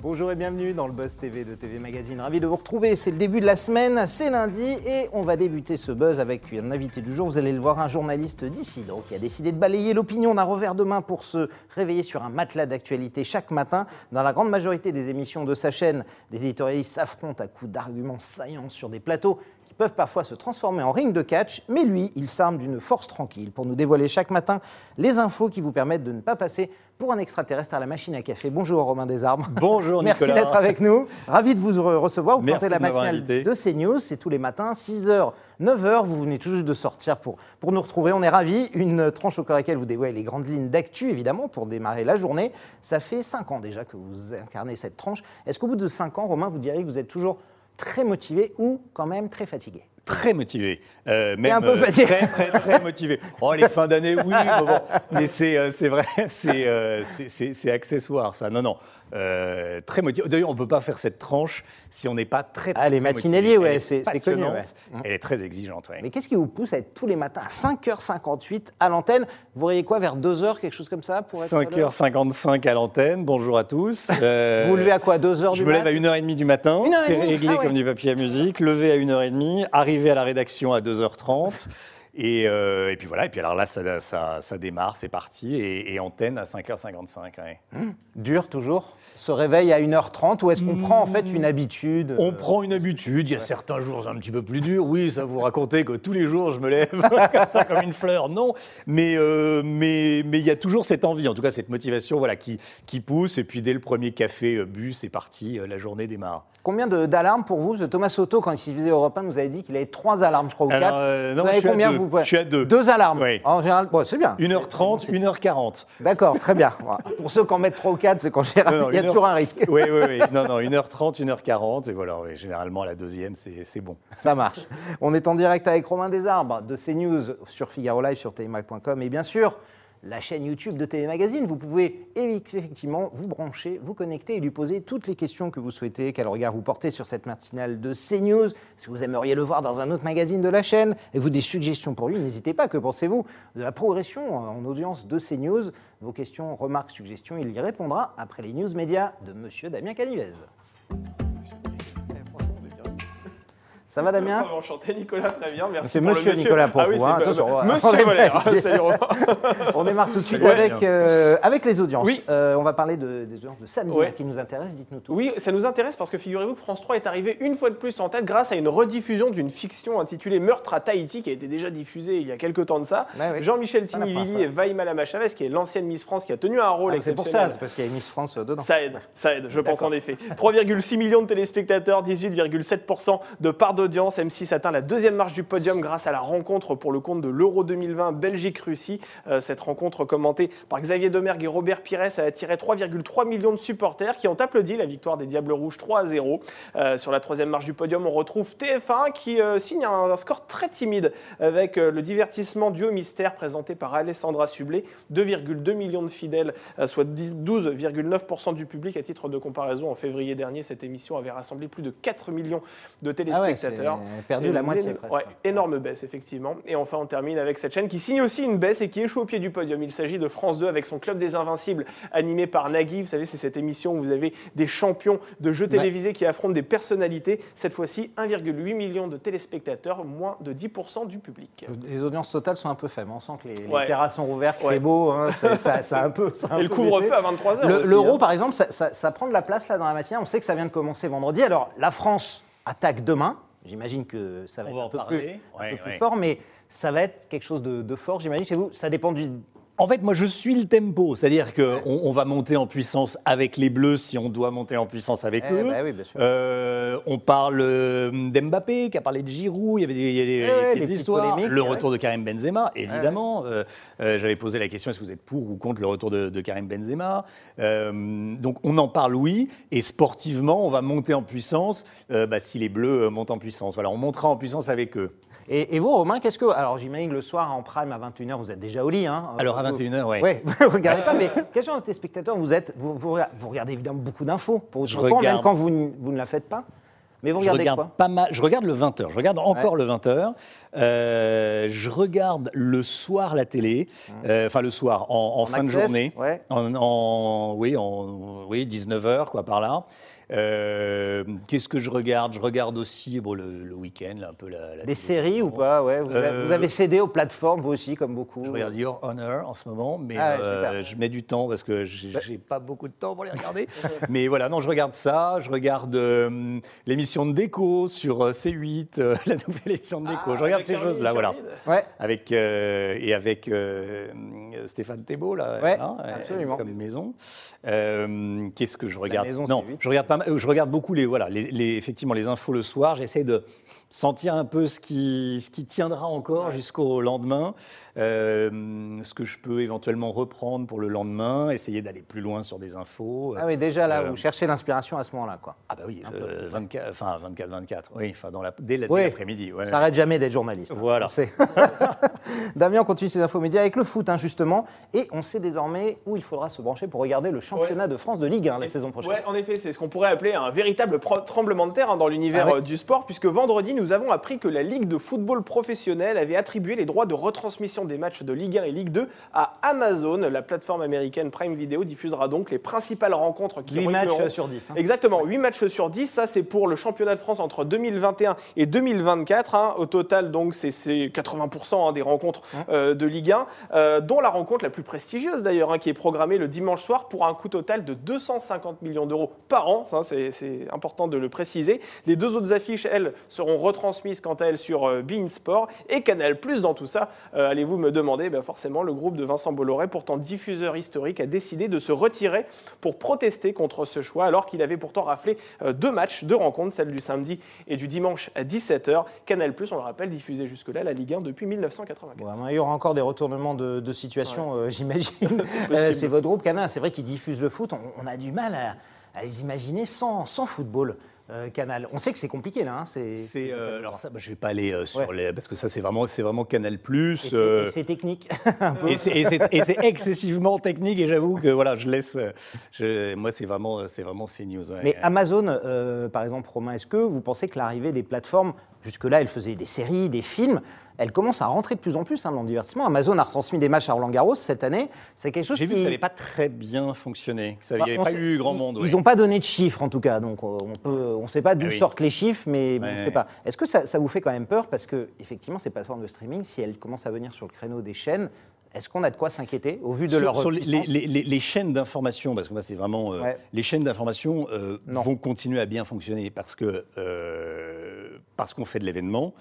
Bonjour et bienvenue dans le Buzz TV de TV Magazine. Ravi de vous retrouver. C'est le début de la semaine, c'est lundi et on va débuter ce buzz avec un invité du jour. Vous allez le voir, un journaliste dissident qui a décidé de balayer l'opinion d'un revers de main pour se réveiller sur un matelas d'actualité chaque matin. Dans la grande majorité des émissions de sa chaîne, des éditorialistes s'affrontent à coups d'arguments saillants sur des plateaux qui peuvent parfois se transformer en ring de catch, mais lui, il s'arme d'une force tranquille pour nous dévoiler chaque matin les infos qui vous permettent de ne pas passer pour un extraterrestre à la machine à café. Bonjour Romain Desarmes. Bonjour Merci Nicolas. d'être avec nous. Ravi de vous re- recevoir. Vous Merci portez la de matinale invité. de CNews. C'est tous les matins, 6h, 9h. Vous venez tout juste de sortir pour, pour nous retrouver. On est ravis. Une tranche au de laquelle vous dévoilez les grandes lignes d'actu, évidemment, pour démarrer la journée. Ça fait 5 ans déjà que vous incarnez cette tranche. Est-ce qu'au bout de 5 ans, Romain, vous diriez que vous êtes toujours très motivé ou quand même très fatigué? Très motivé. Euh, même, un peu euh. Très, très, très motivé. Oh, les fins d'année, oui, mais bon. Mais c'est euh, c'est vrai, euh, c'est- c'est accessoire, ça. Non, non. Euh, très motivé. D'ailleurs, on ne peut pas faire cette tranche si on n'est pas très, très Ah, les matinaliers, motivé. ouais, Elle est c'est- connu, ouais. Elle est très exigeante, ouais. Mais qu'est-ce qui vous pousse à être tous les matins à 5h58 à l'antenne? Vous voyez quoi vers 2h, quelque chose comme ça pour être à l'heure? 5h55 à l'antenne. Bonjour à tous. Euh, Vous vous levez à quoi 2h du Je me lève à 1h30 du matin, c'est réglé Ah ouais. comme du papier à musique, levé à 1h30, arrivé à la rédaction à 2h30. Et, euh, et puis voilà, et puis alors là, ça, ça, ça démarre, c'est parti, et, et antenne à 5h55. ouais. Dur toujours? Se réveille à 1h30 ou est-ce qu'on prend en fait une habitude On euh, prend une habitude, il y a certains jours un petit peu plus dur, oui, ça vous raconter que tous les jours je me lève comme ça comme une fleur, non, mais euh, mais mais il y a toujours cette envie, en tout cas cette motivation, voilà, qui qui pousse, et puis dès le premier café euh, bu, c'est parti, la journée démarre. Combien d'alarmes pour vous? Thomas Soto, quand il s'y faisait Europe 1, nous avait dit qu'il avait trois alarmes, je crois, ou Alors, quatre. euh, non, vous avez combien vous? Je suis à deux. Deux alarmes Oui. En général, bon, c'est bien. 1h30, 1h40. D'accord, très bien. Pour ceux qui en mettent trois ou quatre, c'est qu'en général, Non, non, il y a une toujours heure- un risque. Oui, oui, oui. Non, non, 1h30, 1h40. Et voilà, oui, généralement, la deuxième, c'est c'est bon. Ça marche. On est en direct avec Romain Desarbres de CNews sur Figaro Live, sur tmac.com et bien sûr la chaîne YouTube de TV Magazine. Vous pouvez effectivement vous brancher, vous connecter et lui poser toutes les questions que vous souhaitez. Quel regard vous portez sur cette matinale de CNews Si vous aimeriez le voir dans un autre magazine de la chaîne et vous des suggestions pour lui, n'hésitez pas. Que pensez-vous de la progression en audience de CNews? Vos questions, remarques, suggestions, il y répondra après les news médias de Monsieur Damien Canivez. Ça va Damien Enchanté Nicolas, très bien, merci. C'est monsieur Nicolas pour ah, oui, vous, hein, c'est- attention, on Monsieur Valère, salut Romain. On démarre tout de suite avec, euh, avec les audiences. Oui. Euh, on va parler de- des audiences de samedi Ouais. qui nous intéressent. Dites-nous tout. Oui, ça nous intéresse parce que figurez-vous que France 3 est arrivé une fois de plus en tête grâce à une rediffusion d'une fiction intitulée Meurtre à Tahiti qui a été déjà diffusée il y a quelques temps de ça. Jean-Michel fois. et Vaïma Chavez, qui est l'ancienne Miss France qui a tenu un rôle Ah, c'est pour ça, c'est parce qu'il y a Miss France euh, dedans. Ça aide, ça aide, je pense en effet. 3,6 millions de téléspectateurs, 18,7% de part d'audience. M6 atteint la deuxième marche du podium grâce à la rencontre pour le compte de l'Euro 2020 Belgique-Russie. Euh, cette rencontre commentée par Xavier Domergue et Robert Pires a attiré 3,3 millions de supporters qui ont applaudi la victoire des Diables Rouges 3 à 0. Euh, sur la troisième marche du podium, on retrouve TF1 qui euh, signe un, un score très timide avec le divertissement Duo Mystère présenté par Alessandra Sublet. 2,2 millions de fidèles, soit 10 12,9% du public. À titre de comparaison, en février dernier, cette émission avait rassemblé plus de 4 millions de Ah ouais, téléspectateurs. c'est perdu C'est la moitié presque. ouais, énorme baisse, effectivement. Et enfin, on termine avec cette chaîne qui signe aussi une baisse et qui échoue au pied du podium. Il s'agit de France 2 avec son Club des Invincibles, animé par Nagui. Vous savez, c'est cette émission où vous avez des champions de jeux télévisés qui affrontent des personnalités. Cette fois-ci, 1,8 million de téléspectateurs, moins de 10% du public. Les audiences totales sont un peu faibles. On sent que les, les Ouais. terrasses sont rouvertes, Ouais. fait beau. hein, c'est- ça, un peu. ça a un Et le couvre-feu à 23h. Le- aussi, L'euro, hein. par exemple, ça, ça- ça prend de la place là dans la matinée. On sait que ça vient de commencer vendredi. Alors, la France attaque demain. J'imagine que ça va On être va un peu, plus, un Ouais, peu plus ouais. fort, mais ça va être quelque chose de, de fort, j'imagine, chez vous. Ça dépend du. En fait, moi, je suis le tempo. C'est-à-dire qu'on on va monter en puissance avec les Bleus si on doit monter en puissance avec Eh eux. bah oui, bien sûr. Euh, on parle euh, d'Mbappé, qui a parlé de Giroud. Il y avait des, il y a des- Eh des ouais, petites histoires. le ouais. retour de Karim Benzema, évidemment. Euh, euh, J'avais posé la question est-ce que vous êtes pour ou contre le retour de, de Karim Benzema? Donc, on en parle, oui. Et sportivement, on va monter en puissance bah, si les Bleus montent en puissance. Voilà, on montera en puissance avec eux. Et, et vous, Romain, qu'est-ce que. Alors, j'imagine que le soir, en prime à 21h, vous êtes déjà au lit. Hein, Alors, à Vous- 21h, ouais. Ouais, vous regardez pas, mais quels sont les spectateurs? Vous êtes, vous, vous, vous regardez évidemment beaucoup d'infos pour Je compte, même regarde. quand vous, ne- vous ne la faites pas. Mais vous je regardez regarde quoi? pas mal. Je regarde le 20h. Je regarde encore le 20h. Euh, je regarde le soir la télé. Euh, Enfin, le soir, en, en fin de journée. ouais. En, en- oui, en, oui, 19h, quoi, par là. Euh, Qu'est-ce que je regarde? Je regarde aussi bon, le, le week-end, un peu la, la Des séries ou pas? Ouais, vous, avez, Euh, vous avez cédé aux plateformes, vous aussi, comme beaucoup. Je regarde Your Honor en ce moment, mais Ah ouais, euh, je mets du temps parce que j'ai j'ai pas beaucoup de temps pour les regarder. mais voilà, non, je regarde ça. Je regarde l'émission de Déco sur euh, C8, euh, la nouvelle émission de Déco. je regarde ces choses-là, voilà. Ouais. Avec, et avec Stéphane Thébault, là, Ouais, absolument. comme maison. Euh, Qu'est-ce que je regarde? Maison, Non, C8. je regarde, pas, je regarde beaucoup les, voilà, les, les- effectivement, les infos le soir. J'essaie de sentir un peu ce qui, ce qui tiendra encore jusqu'au lendemain, euh, ce que je peux éventuellement reprendre pour le lendemain, essayer d'aller plus loin sur des infos. Ah oui, déjà là, Euh, vous cherchez l'inspiration à ce moment-là, quoi. Ah bah oui, euh, 24, enfin 24-24, oui, enfin dans la, dès la- dès Oui. l'après-midi. ouais. Ça n'arrête jamais d'être journaliste. hein, Voilà. on. Damien, on continue ses infos médias avec le foot, hein, justement. Et on sait désormais où il faudra se brancher pour regarder le championnat de France de Ligue 1 la saison prochaine. Ouais, en effet, c'est ce qu'on pourrait appeler un véritable tremblement de terre hein, dans l'univers Ah ouais. euh, du sport, puisque vendredi, nous avons appris que la Ligue de football professionnel avait attribué les droits de retransmission des matchs de Ligue 1 et Ligue 2 à Amazon. La plateforme américaine Prime Video diffusera donc les principales rencontres qui 8 matchs recueilleront- sur 10. hein. Exactement, 8 matchs sur 10, ça c'est pour le championnat de France entre 2021 et 2024. hein. Au total, donc, c'est- c'est 80% hein, des rencontres euh, de Ligue 1, euh, dont la rencontre la plus prestigieuse d'ailleurs, hein, qui est programmée le dimanche soir pour un coût total de 250 millions d'euros par an. Ça, c'est c'est important de le préciser. Les deux autres affiches, elles, seront retransmises quant à elles sur euh, Bein Sport et Canal Plus dans tout ça. euh, Allez-vous me demander Ben, Forcément, le groupe de Vincent Bolloré, pourtant diffuseur historique, a décidé de se retirer pour protester contre ce choix, alors qu'il avait pourtant raflé euh, deux matchs, deux rencontres, celle du samedi et du dimanche à 17h. Canal Plus, on le rappelle, diffusait jusque-là la Ligue 1 depuis 1984. Bon, il y aura encore des retournements de, de situation, euh, j'imagine. C'est votre groupe Canal, c'est vrai qu'ils diffusent le foot. On, on a du mal à, à les imaginer sans, sans football. euh, Canal. On sait que c'est compliqué là. hein, c'est euh, alors ça, bah, je vais pas aller euh, sur Ouais. les, parce que ça c'est vraiment, c'est vraiment Canal Plus. c'est- et c'est technique. Et c'est- excessivement technique et j'avoue que voilà, je laisse. je- moi, c'est vraiment, c'est vraiment CNews. ouais. Mais Amazon, par exemple, Romain, est-ce que vous pensez que l'arrivée des plateformes, jusque-là, elles faisaient des séries, des films, elles commencent à rentrer de plus en plus hein, dans le divertissement Amazon a retransmis des matchs à Roland Garros cette année. C'est quelque chose J'ai vu qui... que ça n'avait pas très bien fonctionné, que ça Bah, n'y avait pas eu grand monde. Ils ouais. n'ont pas donné de chiffres en tout cas, donc euh, on ne sait pas d'où Ah oui. sortent les chiffres, mais bon, on ne sait ouais. pas. Est-ce que ça, ça vous fait quand même peur parce que effectivement ces plateformes de streaming, si elles commencent à venir sur le créneau des chaînes, est-ce qu'on a de quoi s'inquiéter au vu de sur, leur sur les, puissance les- les- les chaînes d'information, parce que moi c'est vraiment euh, les chaînes d'information euh, vont continuer à bien fonctionner parce que euh, parce qu'on fait de l'événement,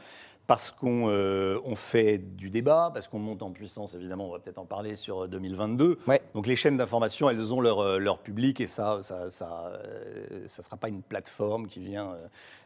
parce qu'on euh, on fait du débat, parce qu'on monte en puissance évidemment, on va peut-être en parler sur euh, 2022. Ouais. Donc les chaînes d'information, elles ont leur, euh, leur public et ça, ça, ça, euh, ça sera pas une plateforme qui vient, euh,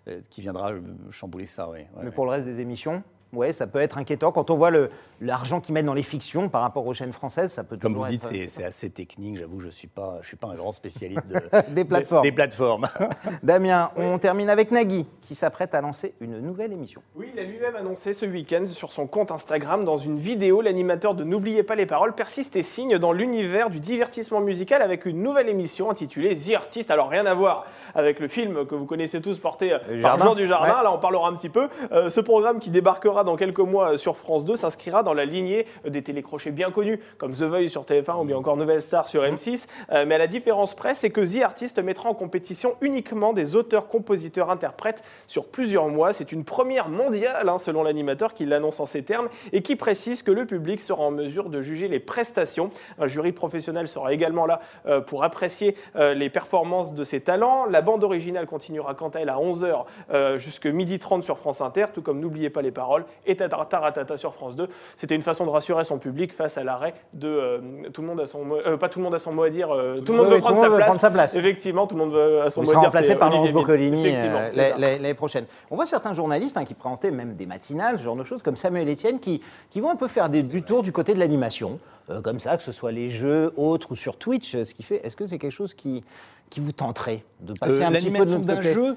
euh, qui viendra euh, chambouler ça. Ouais, ouais, Mais pour le reste des émissions, ouais, ça peut être inquiétant quand on voit le- l'argent qu'ils mettent dans les fictions par rapport aux chaînes françaises. Ça peut Comme vous dites, être- c'est assez technique. J'avoue, je suis pas, je suis pas un grand spécialiste de, Des plateformes. Des, plateformes. Damien, on termine avec Nagui qui s'apprête à lancer une nouvelle émission. Oui, il a lui-même annoncé ce week-end sur son compte Instagram dans une vidéo. L'animateur de N'oubliez pas les paroles persiste et signe dans l'univers du divertissement musical avec une nouvelle émission intitulée The Artist. Alors rien à voir avec le film que vous connaissez tous porté euh, Le par Jardin. Jean du Jardin. Ouais. Là, on parlera un petit peu. Euh, ce programme qui débarquera dans quelques mois euh, sur France 2 s'inscrira dans la lignée des télécrochets bien connus comme The Voice sur TF1 ou bien encore Nouvelle Star sur M6. Euh, mais à la différence près, c'est que The Artist mettra en compétition uniquement des auteurs, compositeurs, interprètes sur plusieurs mois. C'est une première mondiale, hein, selon l'animateur qui l'annonce en ces termes, et qui précise que le public sera en mesure de juger les prestations. Un jury professionnel sera également là euh, pour apprécier euh, les performances de ses talents. La bande originale continuera quant à elle à 11h euh, jusqu'à 12h30 sur France Inter, tout comme N'oubliez pas les paroles et Tata- Taratata sur France 2. C'était une façon de rassurer son public face à l'arrêt de euh, tout le monde a son mot, euh, pas tout le monde a son mot à dire, euh, tout, le monde veut, prendre, sa monde veut place. prendre sa place. Effectivement, tout le monde veut, a son Il mot à dire. remplacé par Laurence. Boccolini euh, l'année prochaine. On voit certains journalistes hein, qui présentaient même des matinales, ce genre de choses, comme Samuel Etienne, qui, qui vont un peu faire des, du tour du côté de l'animation, euh, comme ça, que ce soit les jeux, autres ou sur Twitch, ce qui fait. Est-ce que c'est quelque chose qui, qui vous tenterait de passer Euh, un petit peu de notre côté? jeu,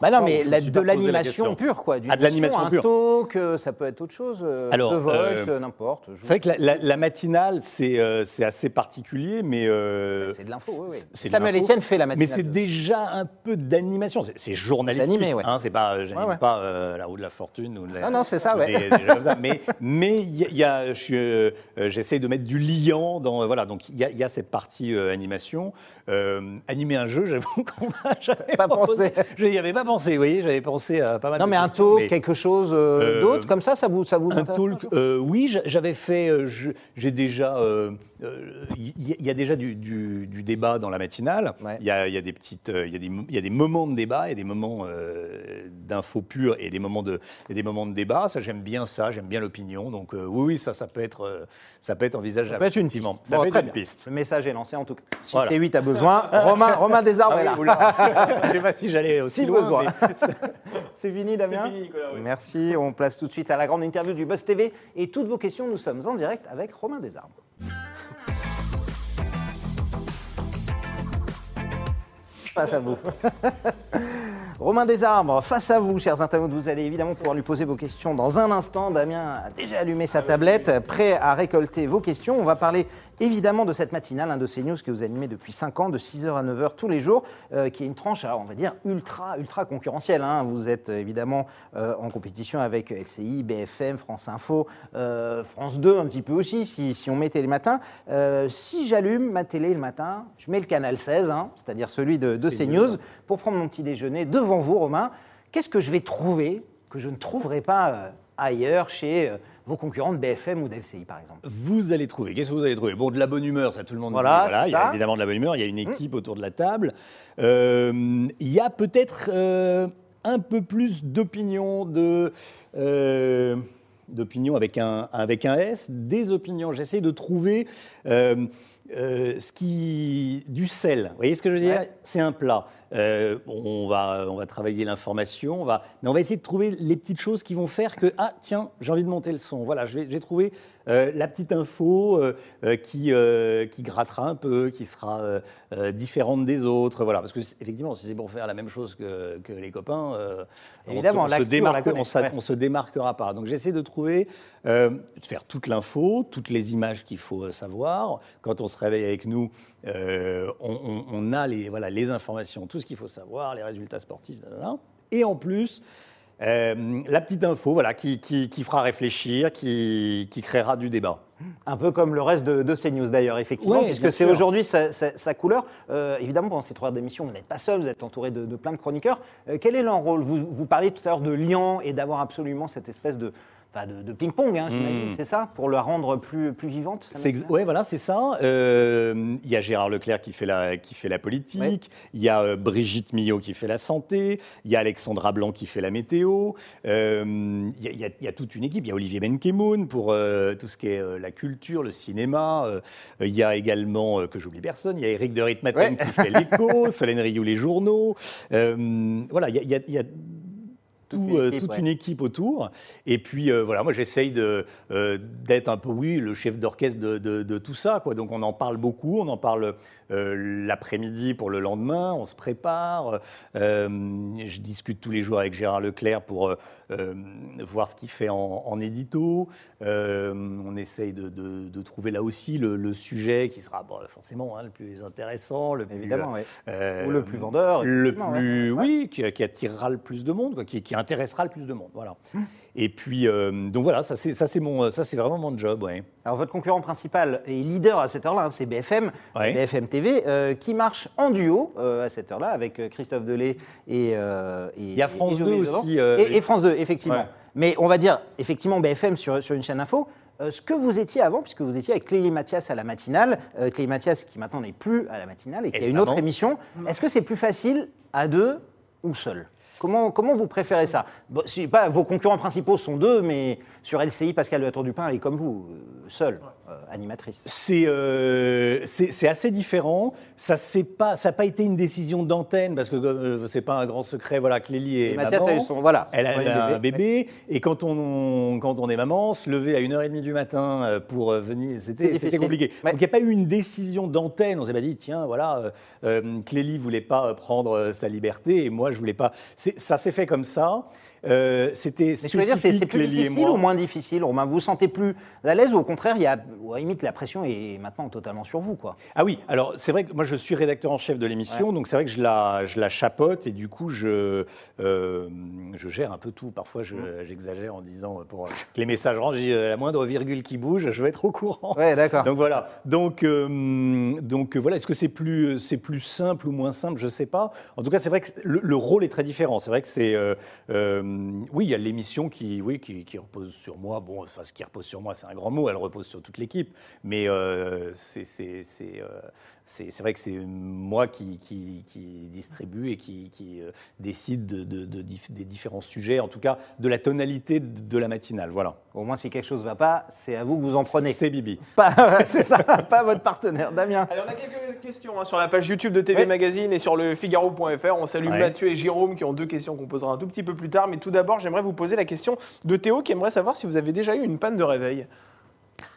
Bah non, mais la- de la l'animation pure, quoi. d'une Ah, de l'animation pure. Un talk, euh, ça peut être autre chose. euh, Alors, The Voice, euh, n'importe. C'est vrai que la, matinale, c'est assez particulier, mais. C'est de l'info, oui, Samuel. Etienne fait la Mais matinale. c'est déjà un peu d'animation. C'est- journalistique. C'est animé, ouais. hein, c'est pas, j'anime Ouais, ouais. pas la roue de la fortune ou de la- Ah non, c'est ça, ou ouais. Mais mais il y a- j'essaie de mettre du liant dans voilà. Donc il y, a- cette partie animation. Animer un jeu, j'avoue qu'on n'a jamais Pas pensé. Je n'y avais pas pensé. Vous voyez, j'avais pensé à pas mal. Non, de mais un talk, mais- quelque chose euh, Euh, d'autre, comme ça, ça vous, ça vous un intéresse euh, oui, j'a- j'avais fait, euh, j'ai déjà, euh, euh, il y, il y a déjà du, du- du débat dans la matinale. Ouais. Il y, a, il y a des petites, euh, il y a des, mo- il y a des moments de débat et des moments euh, d'infos pures et des moments de, et des moments de débat. Ça, j'aime bien ça, j'aime bien l'opinion. Donc euh, oui, oui, ça, ça peut être, euh, ça peut être envisageable. Ça peut être une piste. effectivement. Ça Bon, peut très être une bien. piste. Le message est lancé en tout cas. Si Voilà. C8 a besoin, Romain, Romain Desarbres Ah est là. oula. Je sais pas si j'allais aussi Si loin. besoin. mais- C'est fini, Damien C'est fini, Nicolas, oui. Merci. On place tout de suite à la grande interview du Buzz TV. Et toutes vos questions, nous sommes en direct avec Romain Desarbres. Face à vous. Romain Desarbres, face à vous, chers internautes, vous allez évidemment pouvoir lui poser vos questions dans un instant. Damien a déjà allumé sa tablette, prêt à récolter vos questions. On va parler évidemment de cette matinale, un de ces news que vous animez depuis 5 ans, de 6h à 9h tous les jours, euh, qui est une tranche, alors on va dire, ultra, ultra concurrentielle. hein. Vous êtes euh, évidemment euh, en compétition avec LCI, BFM, France Info, euh, France 2 un petit peu aussi, si, si on mettait les matins. Euh, si j'allume ma télé le matin, je mets le canal 16, hein, c'est-à-dire celui de, de CNews, pour prendre mon petit déjeuner devant vous, Romain. Qu'est-ce que je vais trouver que je ne trouverai pas euh, ailleurs chez euh, vos concurrents de BFM ou d'LCI, par exemple? Vous allez trouver. Qu'est-ce que vous allez trouver? Bon, de la bonne humeur, ça tout le monde Voilà, dit. Voilà, il y a. Mmh. évidemment de la bonne humeur. Il y a une équipe autour de la table. Euh, il y a peut-être euh, un peu plus d'opinions de. euh, d'opinions avec un, avec un S, des opinions. J'essaie de trouver ce qui, du sel. Vous voyez ce que je veux dire? Ouais. C'est un plat. Euh, on, va, on va travailler l'information, on va, mais on va essayer de trouver les petites choses qui vont faire que, ah tiens, j'ai envie de monter le son. Voilà, j'ai trouvé euh, la petite info euh, qui, qui grattera un peu, qui sera différente des autres. Voilà, parce que effectivement, si c'est pour faire la même chose que, que les copains, euh, on se- Évidemment, on, se, on la démarque, connaît, on, s'a- ouais. on se démarquera pas. Donc j'essaie de trouver, de faire toute l'info, toutes les images qu'il faut savoir. Quand on se réveille avec nous, on, on- on a les, voilà, les informations, tout ce qu'il faut savoir, les résultats sportifs, et en plus. euh, la petite info voilà, qui, qui- qui fera réfléchir, qui, qui créera du débat. Un peu comme le reste de, de CNews d'ailleurs, effectivement, puisque c'est aujourd'hui sa, sa- sa couleur. Euh, évidemment, pendant ces trois heures d'émission, vous n'êtes pas seul, vous êtes entouré de, de plein de chroniqueurs. Euh, quel est leur rôle? Vous, vous parliez tout à l'heure de liant et d'avoir absolument cette espèce de, enfin, de, de ping-pong, hein, j'imagine, c'est ça, pour la rendre plus, plus vivante Hmm. Ouais, voilà, c'est ça. Euh, Il y a Gérard Leclerc qui fait la, qui fait la politique. Il y a euh, Brigitte Millot qui fait la santé. Il y a Alexandra Blanc qui fait la météo. Euh, Il y, a- y y toute une équipe. Il y a Olivier Benkemoun pour tout ce qui est la culture, le cinéma. Il y a également, que j'oublie personne, il y a Eric de Ritmaten Ouais. qui fait l'écho, Solène Rioux les journaux. Voilà, il y a- y Toute une euh, équipe, toute ouais. une équipe autour. Et puis euh, voilà, moi j'essaye de, euh, d'être un peu, oui, le chef d'orchestre de, de- de tout ça. Quoi. Donc on en parle beaucoup, on en parle euh, l'après-midi pour le lendemain, on se prépare. Je discute tous les jours avec Gérard Leclerc pour voir ce qu'il fait en, en édito. On essaye de, trouver là aussi le, le sujet qui sera bon, forcément hein, le plus intéressant, le plus, Évidemment, oui. Ou le plus vendeur, Le plus, ouais. oui, qui, qui attirera le plus de monde, quoi, qui, qui intéressera le plus de monde. Voilà. Et puis, euh, donc voilà, ça c'est ça c'est mon, ça c'est vraiment mon job, ouais. Alors votre concurrent principal et leader à cette heure-là, hein, c'est BFM, Ouais. BFM TV, euh, qui marche en duo euh, à cette heure-là avec Christophe Delay et, et- Il y a France et 2 Joël aussi, et, et France 2, effectivement. Ouais. Mais on va dire effectivement BFM sur, sur une chaîne info. euh, ce que vous étiez avant, puisque vous étiez avec Clélie Mathias à la matinale, euh, Clélie Mathias qui maintenant n'est plus à la matinale et qui a une autre émission, est-ce que c'est plus facile à deux ou seul Comment, vous préférez ça? Bon, si, Vos concurrents principaux sont deux, mais sur LCI, Pascal la Tour du Pin est comme vous, euh, seul. Animatrice. C'est euh, c'est assez différent. Ça c'est pas ça n'a pas été une décision d'antenne parce que euh, c'est pas un grand secret. Voilà, Clélie est Et Mathias a maman. eu son- voilà, Elle a, son elle a un bébé. et quand on quand on est maman, se lever à 1h30 du matin euh, pour euh, venir, c'était compliqué. Ouais. Donc il n'y a pas eu une décision d'antenne. On s'est pas dit tiens voilà, euh, euh, Clélie voulait pas euh, prendre euh, sa liberté et moi je voulais pas. Ça s'est fait comme ça. Euh, C'était Mais je veux dire, c'est spécifique, c'est plus difficile moi. ou moins difficile Romain, vous vous sentez plus à l'aise ou au contraire, il y a, à limite, la pression est maintenant totalement sur vous, quoi? Ah oui, alors c'est vrai que moi je suis rédacteur en chef de l'émission, donc c'est vrai que je la, je la chapeaute et du coup je, euh, je gère un peu tout. Parfois je- Mmh. j'exagère en disant euh, pour que les messages euh, la moindre virgule qui bouge, je vais être au courant. Ouais, d'accord. Donc voilà. Donc, euh, donc euh, voilà. Est-ce que c'est plus, c'est plus simple ou moins simple? Je sais pas. En tout cas, c'est vrai que le, le rôle est très différent. C'est vrai que c'est, euh, euh, oui, il y a l'émission qui, oui, qui, qui repose sur moi. Bon, enfin, ce qui repose sur moi, c'est un grand mot. Elle repose sur toute l'équipe. Mais euh, c'est, euh, c'est, vrai que c'est moi qui, qui, qui distribue et qui, qui euh, décide de, de- de dif- des différents sujets. En tout cas, de la tonalité de, de la matinale. Voilà. Au moins, si quelque chose ne va pas, c'est à vous que vous en prenez. C'est Bibi. Pas, c'est ça, pas votre partenaire, Damien. Alors, on a quelques questions hein, sur la page YouTube de TV. Magazine et sur le Figaro.fr. On salue Ouais. Mathieu et Jérôme qui ont deux questions qu'on posera un tout petit peu plus tard. Mais tout d'abord, j'aimerais vous poser la question de Théo qui aimerait savoir si vous avez déjà eu une panne de réveil.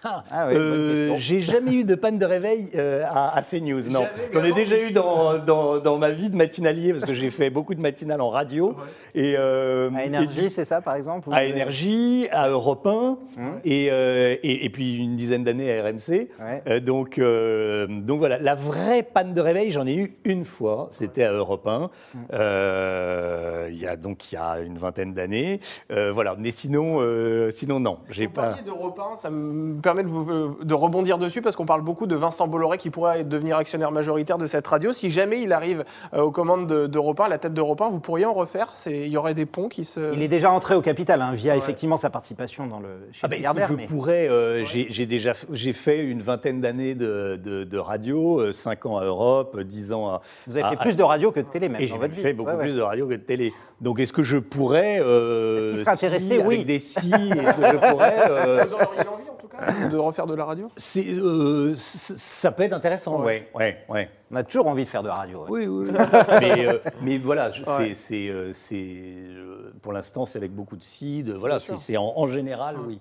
Ah oui, Euh, j'ai jamais eu de panne de réveil euh, à, à CNews, non. J'en ai déjà eu dans, dans, dans ma vie de matinalier, parce que j'ai fait beaucoup de matinales en radio. Et, euh, À énergie, c'est ça, par exemple à avez- Énergie, à Europe 1, et, euh, et, et puis une dizaine d'années à RMC. Ouais. Euh, donc, euh, donc voilà, la vraie panne de réveil, j'en ai eu une fois, c'était à Europe 1, euh, il y a donc il y a une vingtaine d'années. Euh, voilà, mais sinon, euh, sinon non, j'ai pas. d'Europe 1, ça me permet de, vous, de rebondir dessus parce qu'on parle beaucoup de Vincent Bolloré qui pourrait devenir actionnaire majoritaire de cette radio. Si jamais il arrive euh, aux commandes de- d'Europe 1, à la tête d'Europe 1, vous pourriez en refaire? C'est- Il y aurait des ponts qui se. Il est déjà entré au capital hein, via effectivement sa participation dans le chez Ah Lagardère, je mais- pourrais, euh, j'ai j'ai déjà j'ai fait une vingtaine d'années de, de- de radio, 5 ans à Europe, 10 ans à. Vous avez fait plus de radio que de télé même Et dans j'ai votre vie. fait beaucoup Ouais, ouais. plus de radio que de télé. Donc est-ce que je pourrais. euh, Est-ce qu'il serait si, intéressé? Oui. Avec des si, est-ce que je pourrais. euh, De refaire de la radio euh, ça peut être intéressant, ouais, ouais, ouais. On a toujours envie de faire de la radio. ouais. Oui, oui. mais, euh, mais voilà, c'est, Ouais. c'est, euh, pour l'instant, c'est avec beaucoup de si, de, voilà, c'est, en, en général, oui.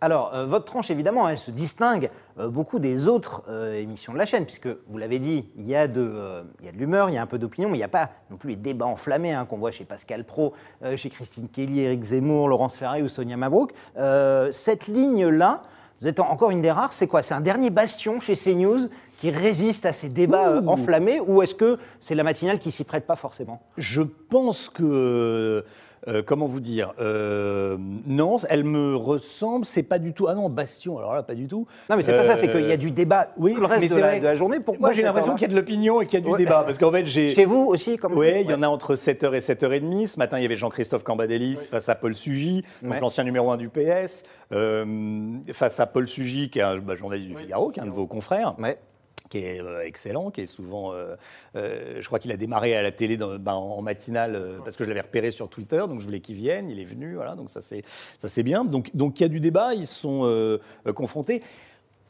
Alors, euh, votre tranche, évidemment, elle se distingue euh, beaucoup des autres euh, émissions de la chaîne, puisque, vous l'avez dit, il y a de, euh, il y a de l'humeur, il y a un peu d'opinion, mais il n'y a pas non plus les débats enflammés hein, qu'on voit chez Pascal Pro, euh, chez Christine Kelly, Éric Zemmour, Laurence Ferrari ou Sonia Mabrouk. Euh, cette ligne-là, vous êtes en- encore une des rares, c'est quoi? C'est un dernier bastion chez CNews qui résiste à ces débats euh, enflammés, ou est-ce que c'est la matinale qui s'y prête pas forcément? Je pense que. Euh, comment vous dire euh, Non, elle me ressemble. C'est pas du tout. Ah non, Bastion. Alors là, pas du tout. Non, mais c'est pas ça, c'est Euh, qu'il y a du débat oui, le reste mais de c'est la, vrai. de la journée. Pourquoi Moi, j'ai l'impression qu'il y a de l'opinion et qu'il y a du Ouais. débat. Parce qu'en fait, j'ai. Chez vous aussi, comme Oui, il y en a entre 7h et 7h30. Ce matin, il y avait Jean-Christophe Cambadélis face à Paul Sugy, Ouais. l'ancien numéro 1 du PS, euh, face à Paul Sugy, qui est un bah, journaliste du Figaro, qui est un de vos confrères Ouais. Qui est euh, excellent, qui est souvent. euh, euh, je crois qu'il a démarré à la télé dans- bah, en matinale euh, parce que je l'avais repéré sur Twitter, donc je voulais qu'il vienne. Il est venu, voilà, donc ça c'est ça c'est bien. Donc donc il y a du débat, ils sont confrontés.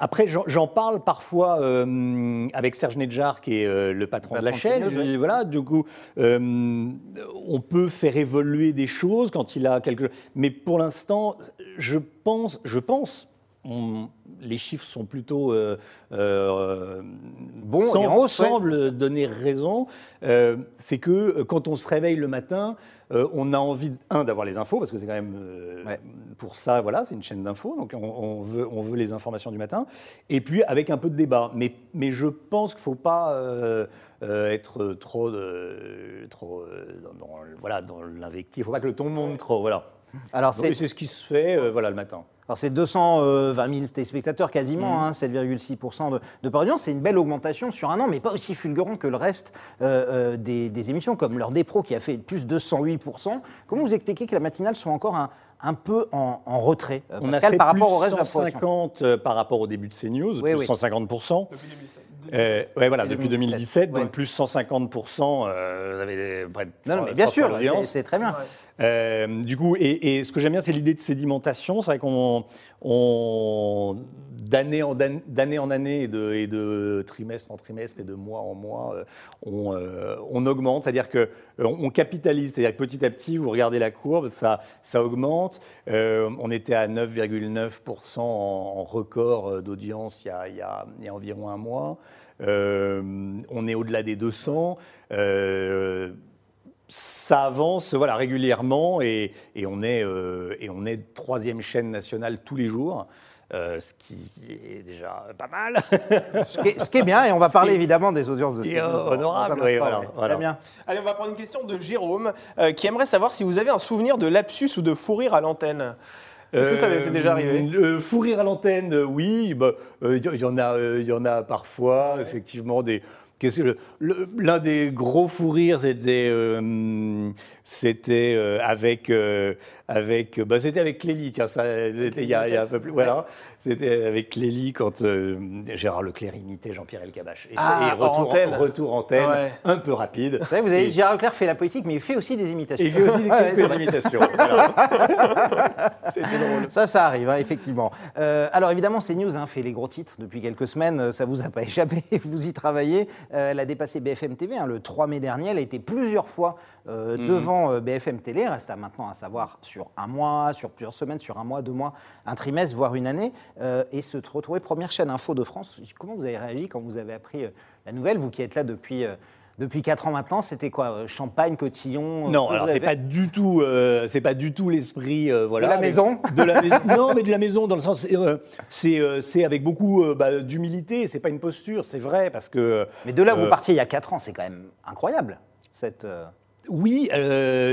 Après, j'en parle parfois euh, avec Serge Nedjar, qui est euh, le patron Le de la chaîne. Ouais. voilà, du coup, euh, on peut faire évoluer des choses quand il a quelque. Mais pour l'instant, je pense, je pense. on- les chiffres sont plutôt euh, euh, Bons et ouais. semblent donner raison. Euh, c'est que euh, quand on se réveille le matin, euh, on a envie, un, d'avoir les infos, parce que c'est quand même Ouais. pour ça, voilà, c'est une chaîne d'infos, donc on, on veut, on veut les informations du matin, et puis avec un peu de débat. Mais, mais je pense qu'il ne faut pas être trop, trop dans, dans- voilà, dans l'invectif, il ne faut pas que le ton monte trop, voilà. Alors, c'est ce qui se fait, euh, voilà, le matin. Alors c'est 220 000 téléspectateurs quasiment, hein, 7,6% de, de part d'audience. C'est une belle augmentation sur un an, mais pas aussi fulgurant que le reste euh, euh, des, des émissions, comme l'heure des pros qui a fait plus de 208%. Comment vous expliquez que la matinale soit encore un, un peu en, en retrait, euh, On a fait par rapport plus au reste de la production 150 euh, par rapport au début de CNews, Oui, plus oui. 150%. Depuis 2007. Euh, ouais, voilà, Depuis depuis 2017, 2017, ouais. donc plus 150%, euh, vous avez des- près de Non, non, mais bien sûr, c'est très bien. Euh, du coup, et, ce que j'aime bien, c'est l'idée de sédimentation. C'est vrai qu'on d'année en, d'année en année et de, trimestre en trimestre et de mois en mois, euh, on, euh, on augmente. C'est-à-dire que on capitalise. C'est-à-dire que petit à petit, vous regardez la courbe, ça, augmente. on était à 9,9% en, record d'audience il y a environ un mois. on est au-delà des 200 ça avance voilà, régulièrement et, on est, euh, et on est troisième chaîne nationale tous les jours. Euh, ce qui est déjà pas mal. ce, qui est, bien, et on va parler évidemment des audiences de ce honorable, oui, voilà, Bien. Allez, on va prendre une question de Jérôme, euh, qui aimerait savoir si vous avez un souvenir de lapsus ou de fou rire à l'antenne. Est-ce que ça c'est déjà arrivé? Fou rire à l'antenne, oui. Il bah, y, en a, il y en a parfois, effectivement, des, L'un des gros fous rires, c'était, euh, euh, avec, euh, avec, bah, c'était avec Clélie. Tiens, ça, c'était il y, a, un peu plus. Voilà, c'était avec Clélie quand Gérard Leclerc imitait Jean-Pierre Elkabach. Et, ah, retour, antenne. retour antenne, un peu rapide. Vous avez Gérard Leclerc fait la politique, mais il fait aussi des imitations. Il fait aussi des, imitations. c'est drôle. Ça, ça arrive, hein, effectivement. alors évidemment, CNews hein, fait les gros titres depuis quelques semaines. Ça vous a pas échappé. Vous y travaillez. Euh, elle a dépassé BFM TV hein, le 3 mai dernier. Elle a été plusieurs fois euh, mhm. devant euh, BFM Télé. Reste à maintenant à savoir sur un mois, sur plusieurs semaines, sur un mois, deux mois, un trimestre, voire une année. et se retrouver première chaîne info de France. Comment vous avez réagi quand vous avez appris la nouvelle, vous qui êtes là depuis depuis 4 ans maintenant, c'était quoi euh, Champagne, cotillon euh, Non, alors c'est pas du tout, euh, c'est pas du tout l'esprit, voilà. De la maison De la maison. Non, mais de la maison dans le sens, c'est avec beaucoup bah, d'humilité. C'est pas une posture, c'est vrai parce que. Mais de là vous partiez il y a 4 ans, c'est quand même incroyable cette. Oui,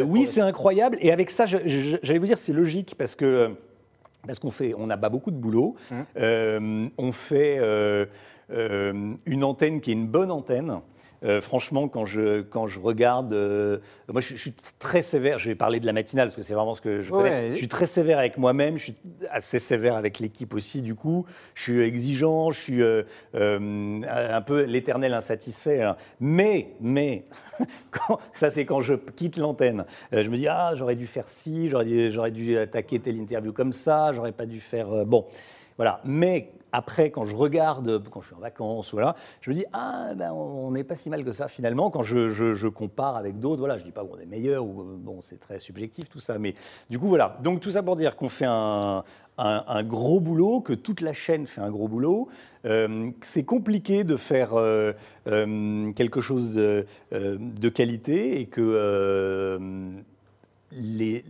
oui, c'est incroyable. Et avec ça, j'allais vous dire, c'est logique parce que parce qu'on fait, on a pas beaucoup de boulot. Hum. on fait une antenne qui est une bonne antenne. Euh, franchement, quand je, quand je regarde, euh, moi je, suis très sévère, je vais parler de la matinale parce que c'est vraiment ce que je connais. Je suis très sévère avec moi-même, je suis assez sévère avec l'équipe aussi, du coup. Je suis exigeant, je suis euh, un peu l'éternel insatisfait. Hein. Mais, mais, ça c'est quand je quitte l'antenne. je me dis, ah, j'aurais dû faire ci, j'aurais dû, dû attaquer telle interview comme ça, j'aurais pas dû faire. bon, voilà. Mais après, quand je regarde, quand je suis en vacances, voilà, je me dis ah ben on n'est pas si mal que ça finalement. Quand je, compare avec d'autres, voilà, je dis pas qu'on est meilleur ou bon c'est très subjectif tout ça, mais du coup voilà. Donc tout ça pour dire qu'on fait un, gros boulot, que toute la chaîne fait un gros boulot. Euh, c'est compliqué de faire euh, euh, quelque chose de, qualité et que les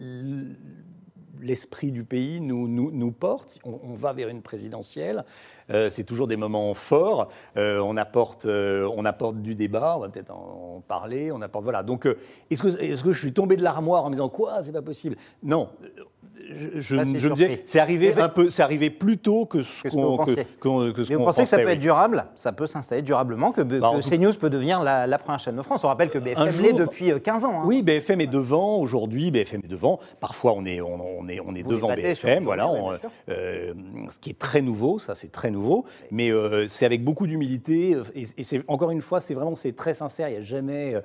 l'esprit du pays nous, nous, porte. On, va vers une présidentielle. Euh, c'est toujours des moments forts. Euh, on, apporte, euh, on apporte du débat, on va peut-être en, parler. On apporte, voilà. Donc, est-ce que, est que je suis tombé de l'armoire en me disant quoi C'est pas possible? Non je, je, me disais, c'est arrivé un peu, c'est arrivé plus tôt que ce qu'on que, que, que, Vous pensez que ça peut être durable? Ça peut s'installer durablement, que, bah, CNews peut devenir la, première chaîne de France. On rappelle que BFM l'est depuis 15 euh, ans. Hein. Oui, BFM est devant aujourd'hui. BFM est devant. Parfois, on est, on, est, on est devant BFM, voilà. Euh, ce qui est très nouveau, ça, c'est très nouveau. Mais euh, c'est avec beaucoup d'humilité. Et, c'est encore une fois, c'est vraiment, c'est très sincère. Il n'y a jamais,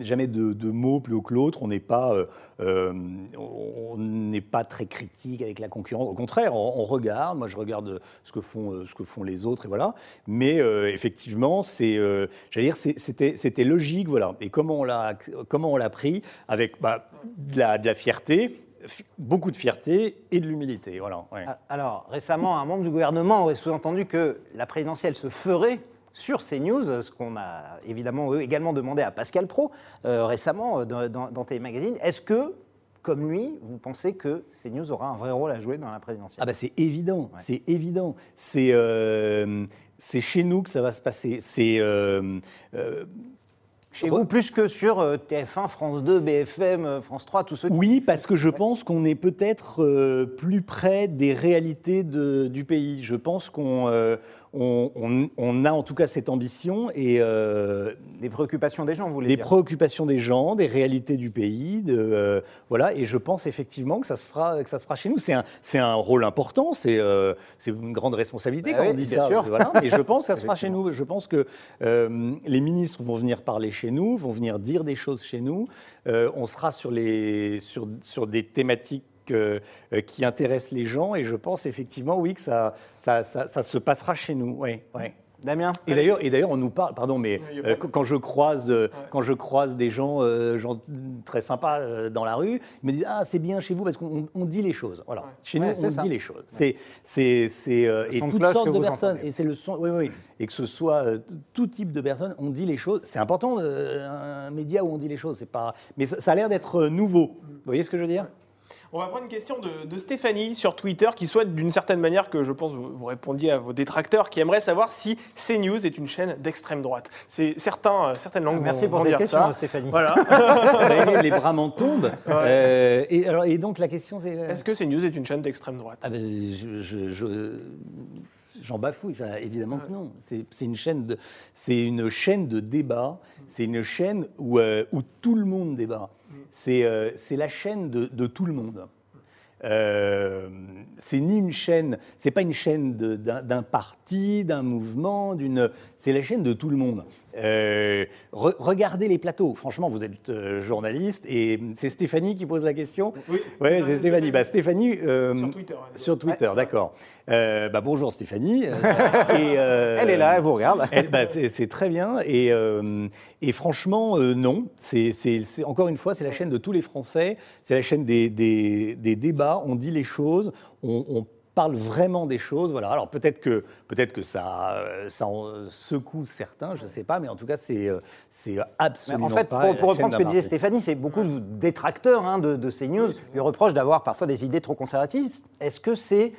jamais de, mots plus haut que l'autre. On n'est pas, on n'est pas très critique avec la concurrence. Au contraire, on, regarde. Moi, je regarde ce que font, euh, ce que font les autres, et voilà. Mais euh, effectivement, c'est, euh, dire, c'était, c'était logique, voilà. Et comment on l'a, comment on l'a pris avec bah, de, la, de la fierté, beaucoup de fierté et de l'humilité. Voilà, ah, Alors, récemment, un membre du gouvernement aurait sous-entendu que la présidentielle se ferait sur CNews, ce qu'on a évidemment également demandé à Pascal Pro récemment dans, dans, dans Télémagazine. Est-ce que comme lui, vous pensez que CNews aura un vrai rôle à jouer dans la présidentielle? Ah bah c'est évident, c'est évident. C'est euh, c'est chez nous que ça va se passer. C'est euh, euh, chez vous, plus que sur TF1, France 2, BFM, France 3, tout ce Oui, parce que je pense qu'on est peut-être plus près des réalités de, du pays. Je pense qu'on on, a en tout cas cette ambition et euh, des préoccupations des gens, vous voulez des préoccupations des gens, des réalités du pays, de, euh, voilà. Et je pense effectivement que ça se fera, que ça se fera chez nous. C'est un, c'est un rôle important, c'est, euh, c'est une grande responsabilité bah quand on dit ça. Sûr. Voilà. Et je pense que ça se fera chez nous. Je pense que les ministres vont venir parler chez nous, vont venir dire des choses chez nous. on sera sur les, sur, sur des thématiques euh, qui intéresse les gens. Et je pense effectivement, oui, que ça, ça, ça, se passera chez nous. Oui, oui. Damien Et d'ailleurs, et d'ailleurs, on nous parle, pardon, mais euh, quand je croise, euh, quand je croise des gens, euh, gens très sympas dans la rue, ils me disent ah c'est bien chez vous parce qu'on dit les choses. Voilà, chez nous on dit les choses. C'est c'est c'est et toutes sortes de personnes et c'est le son, oui oui, et que ce soit tout type de personnes, on dit les choses. C'est important un média où on dit les choses. C'est pas, mais ça, ça a l'air d'être nouveau. Vous voyez ce que je veux dire? On va prendre une question de, Stéphanie sur Twitter qui souhaite d'une certaine manière que je pense vous, vous, répondiez à vos détracteurs qui aimerait savoir si CNews est une chaîne d'extrême droite. C'est certains, euh, certaines langues Merci vont, pour cette question, Stéphanie. Voilà. les bras m'en tombent. Euh, et, alors, et donc la question c'est... Euh, Est-ce que CNews est une chaîne d'extrême droite? Ah ben, je, J'en bafouille, évidemment que non. C'est une chaîne de, c'est une chaîne de débat. C'est une chaîne où, où tout le monde débat. Euh, c'est la chaîne de, tout le monde. Euh, c'est ni une chaîne, c'est pas une chaîne d'un parti, d'un mouvement, d'une, c'est la chaîne de tout le monde. Euh, regardez les plateaux. Franchement, vous êtes euh, journaliste et c'est Stéphanie qui pose la question. Oui. Ouais, c'est Stéphanie. Bah, Stéphanie. Euh, sur Twitter. Sur Twitter, d'accord. bah, bonjour Stéphanie. et, elle est là, elle vous regarde. bah, c'est très bien. Et, et franchement, non. C'est encore une fois, c'est la chaîne de tous les Français. C'est la chaîne des, des, des, débats. On dit les choses. On, on parle vraiment des choses. Voilà. Alors peut-être que, peut que ça, euh, ça secoue certains, je ne sais pas, mais en tout cas, c'est, euh, c'est absolument en fait, pas. Pour, pour reprendre ce que disait Stéphanie, c'est beaucoup de détracteurs hein, de, de CNews lui reprochent d'avoir parfois des idées trop conservatistes. Est-ce que c'est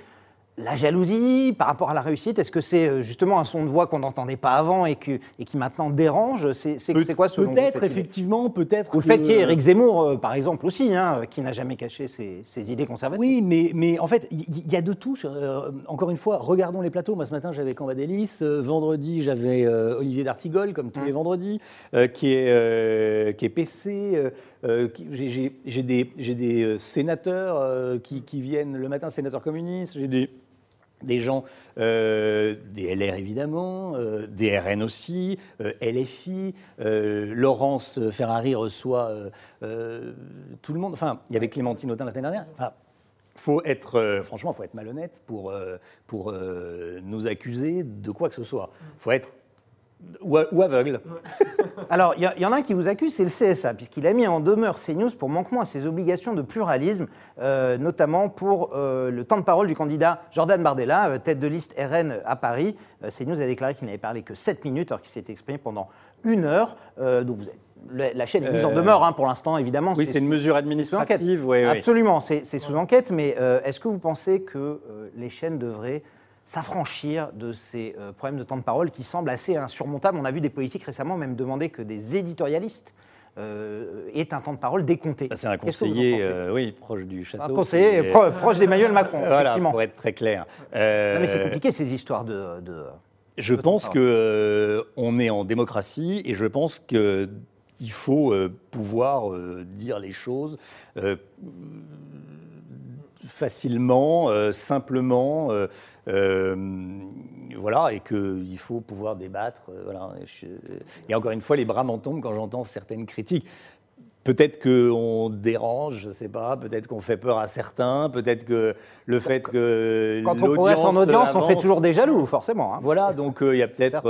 la jalousie par rapport à la réussite, est-ce que c'est euh, justement un son de voix qu'on n'entendait pas avant et, que, et qui maintenant dérange? C'est quoi ce Peut-être, effectivement, peut-être. Ou le fait qu'il y ait Éric Zemmour, euh, par exemple, aussi, hein, qui n'a jamais caché ses, idées conservatrices. Oui, mais, mais en fait, il y, a de tout. Euh, encore une fois, regardons les plateaux. Moi, ce matin, j'avais Cambadélis. vendredi, j'avais Olivier D'Artigol, comme tous mmh. les vendredis, qui, est, qui est PC. j'ai des, des sénateurs qui, qui viennent le matin, sénateurs communistes. J'ai des des gens, euh, des LR évidemment, euh, des RN aussi, euh, LFI, Laurence Ferrari reçoit tout le monde. Enfin, il y avait Clémentine Autain la semaine dernière. Enfin, faut être, franchement, faut être malhonnête pour, pour nous accuser de quoi que ce soit. Faut être ou, aveugle. Alors, il y, en a un qui vous accuse, c'est le CSA, puisqu'il a mis en demeure CNews pour manquement à ses obligations de pluralisme, euh, notamment pour euh, le temps de parole du candidat Jordan Bardella, euh, tête de liste RN à Paris. CNews a déclaré qu'il n'avait parlé que 7 minutes, alors qu'il s'est exprimé pendant une heure. donc, vous la chaîne est mise en demeure hein, pour l'instant, évidemment. Oui, c'est une mesure administrative. Oui, Absolument, c'est sous enquête, mais est-ce que vous pensez que les chaînes devraient s'affranchir de ces euh, problèmes de temps de parole qui semblent assez insurmontables. On a vu des politiques récemment même demander que des éditorialistes euh, aient un temps de parole décompté. Bah, c'est un conseiller, euh, oui, proche du château. Un conseiller proche d'Emmanuel Macron, voilà, pour être très clair. mais c'est compliqué ces histoires de. je pense que on est en démocratie et je pense que il faut pouvoir dire les choses facilement, simplement. Euh, voilà, et qu'il faut pouvoir débattre. Euh, voilà. Et encore une fois, les bras m'en tombent quand j'entends certaines critiques. Peut-être qu'on dérange, je ne sais pas, peut-être qu'on fait peur à certains, peut-être que le fait que. Quand on progresse en audience, on fait toujours des jaloux, forcément. Hein. Voilà, donc euh, il y a peut-être.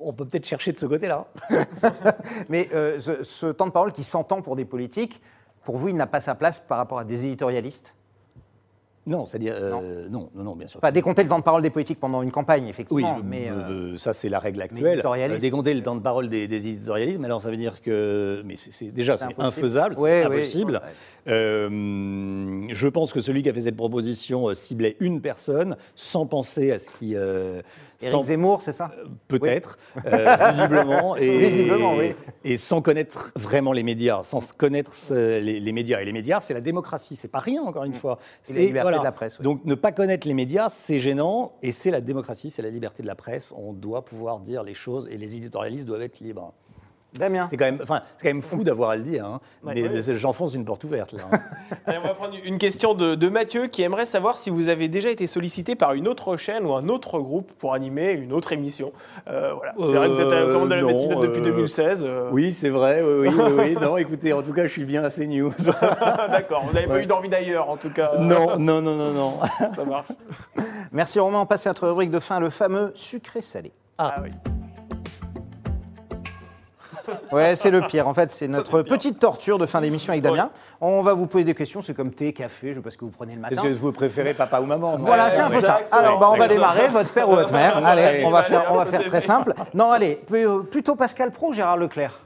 on peut peut-être chercher de ce côté-là. Mais ce, ce, temps de parole qui s'entend pour des politiques, pour vous, il n'a pas sa place par rapport à des éditorialistes? Non, c'est-à-dire euh, non. non. non, bien sûr. Pas décompter le temps de parole des politiques pendant une campagne, effectivement. Oui, mais euh, ça c'est la règle actuelle. décompter le temps de parole des, des éditorialismes, alors ça veut dire que, mais c'est déjà c'est infaisable, c'est impossible. Euh, je pense que celui qui a fait cette proposition ciblait une personne sans penser à ce qui Éric Zemmour, c'est ça euh, Peut-être, euh, visiblement. Et, visiblement, oui. Et sans connaître vraiment les médias, sans connaître les, médias. Et les médias, c'est la démocratie, c'est pas rien, encore une fois. C'est la liberté de la presse. Donc ne pas connaître les médias, c'est gênant, et c'est la démocratie, c'est la liberté de la presse. On doit pouvoir dire les choses, et les éditorialistes doivent être libres. Damien. C'est quand même, enfin, c'est quand même fou d'avoir à le dire. Hein. Ouais. mais j'enfonce une porte ouverte là. hein. Allez, on va prendre une question de, de Mathieu qui aimerait savoir si vous avez déjà été sollicité par une autre chaîne ou un autre groupe pour animer une autre émission. Euh, voilà. C'est vrai que vous êtes à la commande de la Euh, non, matinale depuis euh, 2016. euh, Oui, c'est vrai. Oui, oui. Non, écoutez, en tout cas, je suis bien assez news. D'accord, vous n'avez pas eu d'envie d'ailleurs en tout cas. non, non, non, non, non. Ça marche. Merci Romain, on passe à notre rubrique de fin, le fameux sucré-salé. Ah oui. Ouais, c'est le pire. En fait, c'est notre petite torture de fin d'émission avec Damien. On va vous poser des questions, c'est comme thé, café, je sais pas ce que vous prenez le matin. Est-ce que vous préférez papa ou maman Voilà, c'est un peu ça. Alors, bah, on va démarrer, votre père ou votre mère. Allez, on va faire, on va faire très simple. Non, allez, pl- plutôt Pascal Pro, Gérard Leclerc?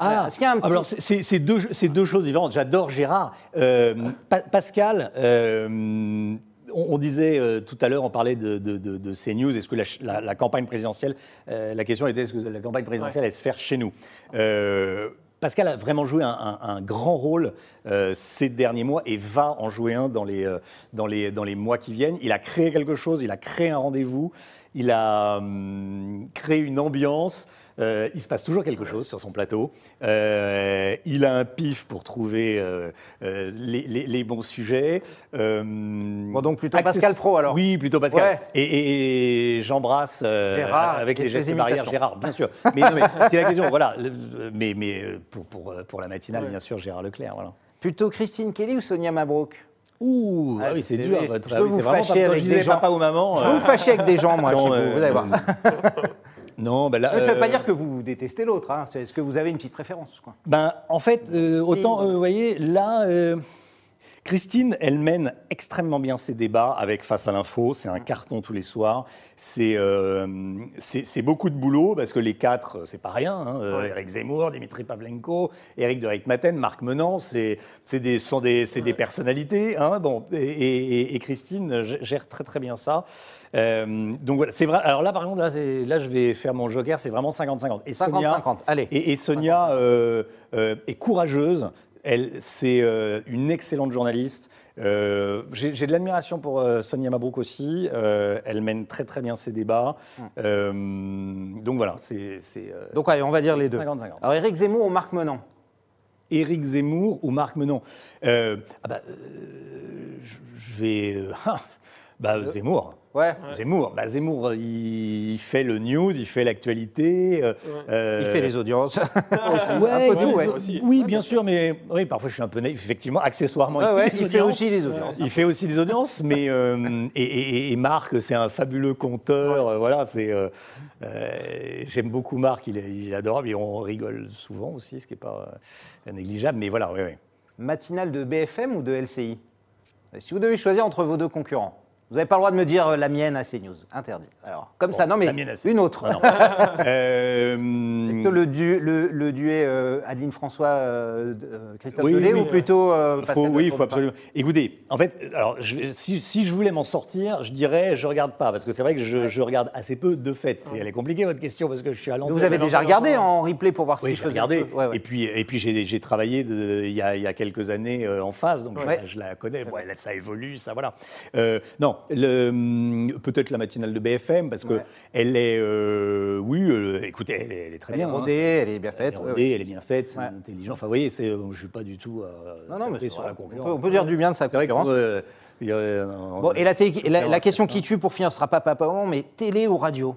Ah, Est-ce qu'il y a un petit- alors c'est- deux, c'est deux choses différentes. J'adore Gérard. Euh, Pa- Pascal, euh, on, on disait euh, tout à l'heure, on parlait de, de, de- de CNews. Est-ce que la, ch- la- la campagne présidentielle, euh, la question était est-ce que la campagne présidentielle allait se faire chez nous? Euh, Pascal a vraiment joué un, un- un grand rôle euh, ces derniers mois et va en jouer un dans les, euh, dans, les, dans les mois qui viennent. Il a créé quelque chose, il a créé un rendez-vous, il a hum, créé une ambiance. Euh, il se passe toujours quelque chose sur son plateau. Euh, il a un pif pour trouver euh, les, les- les bons sujets. Bon, donc plutôt Pascal Pro, alors. Oui, plutôt Pascal. Ouais. Et, et- et j'embrasse Gérard avec et les gestes barrières. Gérard, bien sûr. Mais, non, mais c'est la question, voilà. Mais, mais pour, pour, pour la matinale, bien sûr, Gérard Leclerc, voilà. Plutôt Christine Kelly ou Sonia Mabrouk? Ouh, Ah, ah oui, c'est dur. Votre, je ah peux oui, vous fâcher avec des gens. papa ou maman. Je euh, vous fâcher avec des gens, moi, chez vous. euh, Vous allez voir. Non, ben là. Ça ne veut euh, pas dire que vous détestez l'autre. Hein. C'est- Est-ce que vous avez une petite préférence quoi Ben, en fait, euh, autant, euh, vous voyez, là, euh, Christine, elle mène extrêmement bien ses débats avec Face à l'info. C'est un carton tous les soirs. C'est euh, c'est beaucoup de boulot parce que les quatre, c'est pas rien. Hein. Euh, Ouais. Eric Zemmour, Dimitri Pavlenko, Eric de Maten, Marc Menant, c'est des, sont des, personnalités. Hein. Bon, et, et- et Christine gère très très bien ça. Euh, donc voilà, c'est vrai. Alors là, par contre, là, là, je vais faire mon joker. C'est vraiment 50-50. Et Sonia- 50-50, allez. et, et Sonia euh, est courageuse. Elle, c'est euh, une excellente journaliste. Euh, J'ai de l'admiration pour euh, Sonia Mabrouk aussi. Elle mène très très bien ses débats. Euh, donc voilà, c'est Donc, allez, on va dire les deux. 50-50. Alors, Éric Zemmour ou Marc Menant Éric Zemmour ou Marc Menon? Ah bah, je je vais. euh, bah, Zemmour. Ouais. Zemmour, bah, Zemmour, il, il fait le news, il fait l'actualité. euh, euh, Il fait les audiences. Ouais, Un peu oui, tout, ouais. oui, oui, bien sûr, mais oui, parfois je suis un peu naïf. Effectivement, accessoirement, Ouais, ouais, des il fait audiences. aussi les audiences. Il fait aussi des audiences, mais euh, et, et- et Marc, c'est un fabuleux conteur. euh, Voilà, c'est. euh, euh, J'aime beaucoup Marc, il est, il est adorable et on rigole souvent aussi, ce qui n'est pas euh, négligeable. Mais voilà, oui, oui. Matinale de BFM ou de LCI Si vous devez choisir entre vos deux concurrents, vous n'avez pas le droit de me dire euh, la mienne à CNews. Interdit. Alors, comme ça, non, mais la mienne à CNews. une autre. Ah non. Euh, Plutôt le, du- le, le duet euh, Adeline François, euh, euh, Christophe Oui, Delay oui. ou plutôt euh, Faut- Pascal oui, il faut absolument. Écoutez, en fait, alors, je si, si je voulais m'en sortir, je dirais je regarde pas, parce que c'est vrai que je, je regarde assez peu de fait. Si Elle est compliquée votre question parce que je suis à Mais. Vous avez déjà regardé en replay pour voir ce Oui, qu'il j'ai faisait regardé. Ouais, ouais. Et puis, et puis j'ai, j'ai travaillé de- il, y a, il y a quelques années euh, en phase, donc je- Ouais. je, la connais. Bon, ça évolue, ça voilà. Euh, non, hum, peut-être la matinale de BFM, parce que Ouais. elle est, euh, oui, euh, écoutez, elle est, elle est très Elle est bien. hein. rodée, elle est bien Elle faite. est ouais, rodée, ouais. elle est bien faite, c'est Ouais. intelligent. Enfin, vous voyez, c'est, euh, je suis pas du tout Non, non, mais sur vrai. la on, concurrence. peut, on peut dire du bien de sa C'est vrai que, concurrence. euh, euh, Bon, et la, télé- la- la Concurrence, question qui tue pour finir, sera pas papa mais télé ou radio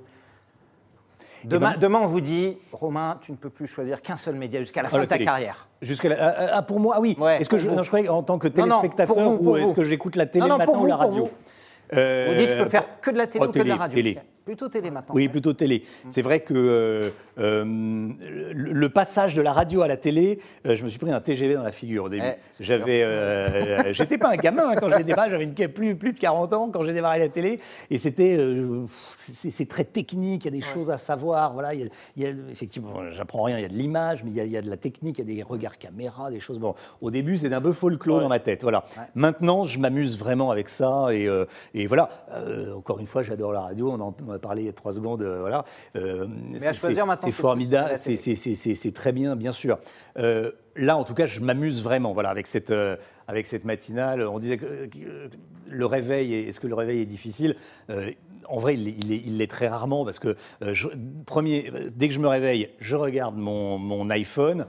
demain, ben- demain, on vous dit, Romain, tu ne peux plus choisir qu'un seul média jusqu'à la fin Ah, de la ta télé. carrière. Jusqu'à ah, pour moi, ah oui. Ouais, est-ce que je, non, je en tant que Non, non, téléspectateur vous, ou est-ce que j'écoute la télé pour ou la radio. Euh, Vous dites, je peux faire que de la télé oh, ou que de la radio télé. Plutôt télé maintenant. Oui, plutôt télé. C'est vrai que euh, euh, le, passage de la radio à la télé, euh, je me suis pris un TGV dans la figure au début. Ouais, c'est j'avais, j'étais pas un gamin hein, quand j'ai démarré, j'avais une, plus, plus de 40 ans quand j'ai démarré la télé, et c'était, c'est, très technique, il y a des choses à savoir, voilà, il y a- effectivement, j'apprends rien, il y a de l'image, mais il y, a, il y a de la technique, il y a des regards caméra, des choses. Bon, au début, c'était un peu folklore dans ma tête, voilà. Maintenant, je m'amuse vraiment avec ça, et, et voilà. Encore une fois, j'adore la radio. On en on a parlé il y a trois secondes, euh, voilà. Euh, à c'est- choisir c'est- maintenant, c'est c'est formidable, c'est très bien, bien sûr. Euh, là, en tout cas, je m'amuse vraiment voilà, avec, cette, euh, avec cette matinale. On disait que, que le réveil, est- est-ce que le réveil est difficile? Euh, En vrai, il l'est- très rarement parce que, euh, je- premier, euh, dès que je me réveille, je regarde mon, mon iPhone.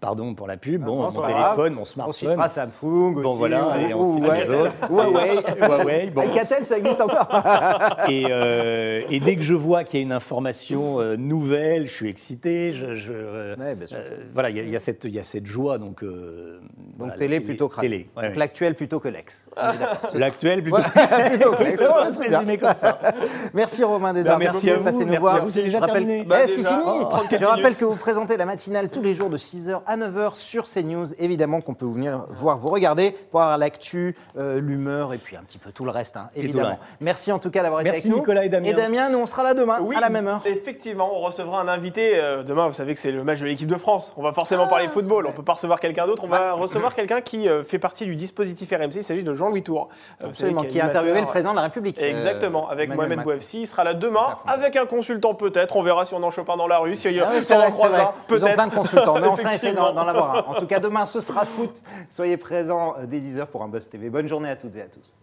Pardon pour la pub, bon, Non, mon téléphone, mon On smartphone. citera Samsung Bon, aussi, voilà, ou- et on ou- ouais. Huawei. Huawei, bon. Alcatel, ça existe encore. Et, euh, et dès que je vois qu'il y a une information euh, nouvelle, je suis excité. Je, je, euh, Ouais, euh, voilà, il y, y a cette, y a cette joie. Donc, euh, Donc voilà, télé la plutôt que radio. Télé, ouais, Donc ouais. l'actuel plutôt que l'ex. L'actuel plutôt. Plutôt que l'ex. C'est vrai, Ouais, se résumer comme ça. Merci Romain Desarts. Bah, merci à vous, passer nous merci voir. à vous. C'est déjà Je rappelle- terminé. Eh, Bah, c'est fini. Oh, 34 Je rappelle minutes. que vous présentez la matinale tous les jours de 6h à 9h sur CNews. Évidemment qu'on peut venir voir, vous regarder pour avoir l'actu, euh, l'humeur et puis un petit peu tout le reste, hein, évidemment. Merci en tout cas d'avoir été Merci avec nous. Nicolas et Damien. Et Damien, nous on sera là demain à la même heure. Effectivement, on recevra un invité. euh, demain, vous savez que c'est le match de l'équipe de France. On va forcément Ah, parler football. On peut pas recevoir quelqu'un d'autre. On va recevoir quelqu'un qui euh, fait partie du dispositif RMC. Il s'agit de Jean-Louis Tour. Euh, Absolument, qui a interviewé le animateur. président de la République. Exactement, euh, avec Mohamed. Bouafsi. Il sera là demain, avec un consultant peut-être. On verra si on en chope un dans la rue, si, on en croise un, Ils ont peut-être. plein de consultants, mais enfin, d'en avoir un. En tout cas, demain, ce sera foot. Soyez présents euh, dès 10h pour un Buzz TV. Bonne journée à toutes et à tous.